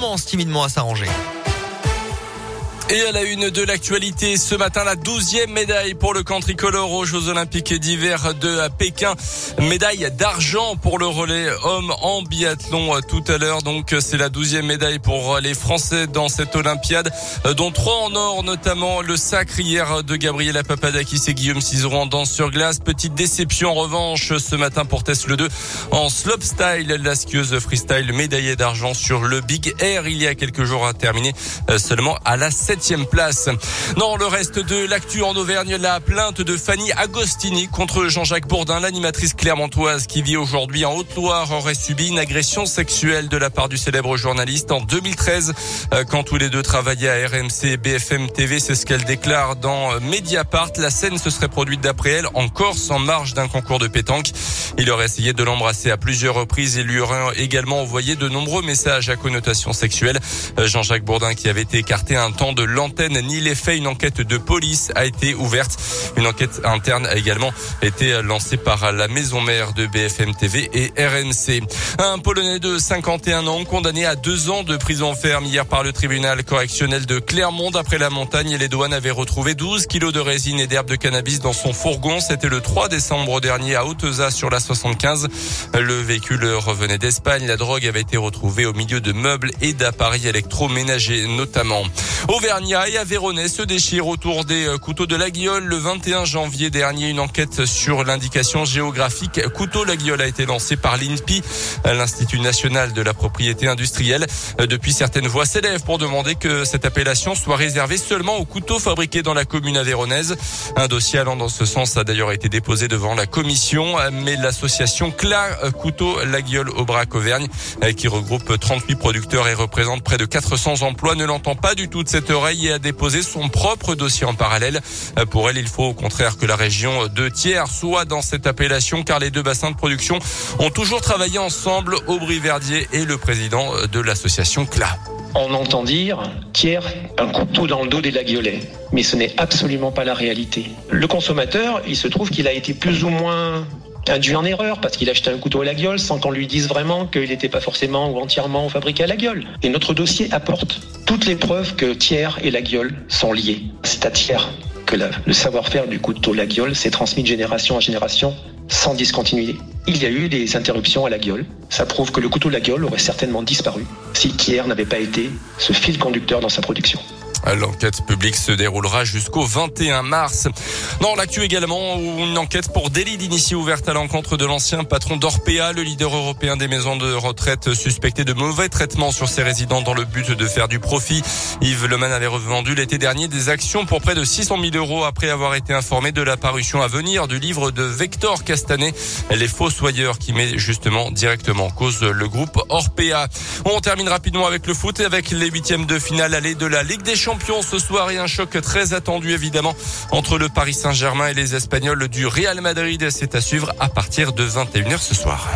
commence timidement à s'arranger? Et à la une de l'actualité, ce matin, la douzième médaille pour le camp tricolore aux Jeux Olympiques d'hiver de Pékin. Médaille d'argent pour le relais homme en biathlon tout à l'heure. Donc, c'est la douzième médaille pour les Français dans cette Olympiade, euh, dont trois en or, notamment le sacre hier de Gabriela Papadakis et Guillaume Cizeron en danse sur glace. Petite déception en revanche ce matin pour Tesla 2 en slopestyle. La skieuse freestyle médaillée d'argent sur le Big Air il y a quelques jours a terminé euh, seulement à la 7 place. Dans le reste de l'actu en Auvergne, la plainte de Fanny Agostini contre Jean-Jacques Bourdin, l'animatrice clermontoise qui vit aujourd'hui en Haute-Loire, aurait subi une agression sexuelle de la part du célèbre journaliste en 2013 euh, quand tous les deux travaillaient à RMC et BFM TV. C'est ce qu'elle déclare dans Mediapart. La scène se serait produite d'après elle en Corse en marge d'un concours de pétanque. Il aurait essayé de l'embrasser à plusieurs reprises et lui aurait également envoyé de nombreux messages à connotation sexuelle. Euh, Jean-Jacques Bourdin qui avait été écarté un temps de l'antenne ni les faits. Une enquête de police a été ouverte. Une enquête interne a également été lancée par la maison mère de BFM TV et RNC. Un Polonais de 51 ans condamné à deux ans de prison ferme hier par le tribunal correctionnel de Clermont. Après la montagne, les douanes avaient retrouvé 12 kilos de résine et d'herbe de cannabis dans son fourgon. C'était le 3 décembre dernier à Hauteza sur la 75. Le véhicule revenait d'Espagne. La drogue avait été retrouvée au milieu de meubles et d'appareils électroménagers notamment. Et Aveyronais se déchirent autour des euh, couteaux de la Guiole. Le 21 janvier dernier, une enquête sur l'indication géographique couteau la Guiole a été lancée par l'INPI, l'Institut national de la propriété industrielle. Euh, depuis, certaines voix s'élèvent pour demander que cette appellation soit réservée seulement aux couteaux fabriqués dans la commune aveyronnaise. Un dossier allant dans ce sens a d'ailleurs été déposé devant la commission, mais l'association CLA euh, Couteau la Guiole Aubrac Auvergne, qui regroupe 38 producteurs et représente près de 400 emplois, ne l'entend pas du tout de cette oreille et a déposé son propre dossier en parallèle. Euh, pour elle, il faut au contraire que la région de Thiers soit dans cette appellation car les deux bassins de production ont toujours travaillé ensemble, Aubry-Verdier et le président de l'association CLA. On entend dire Thiers, un couteau dans le dos des laguiolets. Mais ce n'est absolument pas la réalité. Le consommateur, il se trouve qu'il a été plus ou moins induit en erreur parce qu'il a acheté un couteau à la gueule sans qu'on lui dise vraiment qu'il n'était pas forcément ou entièrement fabriqué à la gueule. Et notre dossier apporte toutes les preuves que Thiers et la gueule sont liés. C'est à Thiers que le savoir-faire du couteau la gueule s'est transmis de génération en génération sans discontinuité. Il y a eu des interruptions à la gueule. Ça prouve que le couteau la gueule aurait certainement disparu si Thiers n'avait pas été ce fil conducteur dans sa production. L'enquête publique se déroulera jusqu'au 21 mars. Dans l'actu également, une enquête pour délit d'initié ouverte à l'encontre de l'ancien patron d'Orpea, le leader européen des maisons de retraite suspecté de mauvais traitements sur ses résidents dans le but de faire du profit. Yves Leman avait revendu l'été dernier des actions pour près de 600 000 euros après avoir été informé de la parution à venir du livre de Vector Castanet, Les Fossoyeurs, qui met justement directement en cause le groupe Orpea. On termine rapidement avec le foot et avec les huitièmes de finale allée de la Ligue des Champions ce soir et un choc très attendu évidemment entre le Paris Saint-Germain et les Espagnols du Real Madrid. C'est à suivre à partir de 21h ce soir.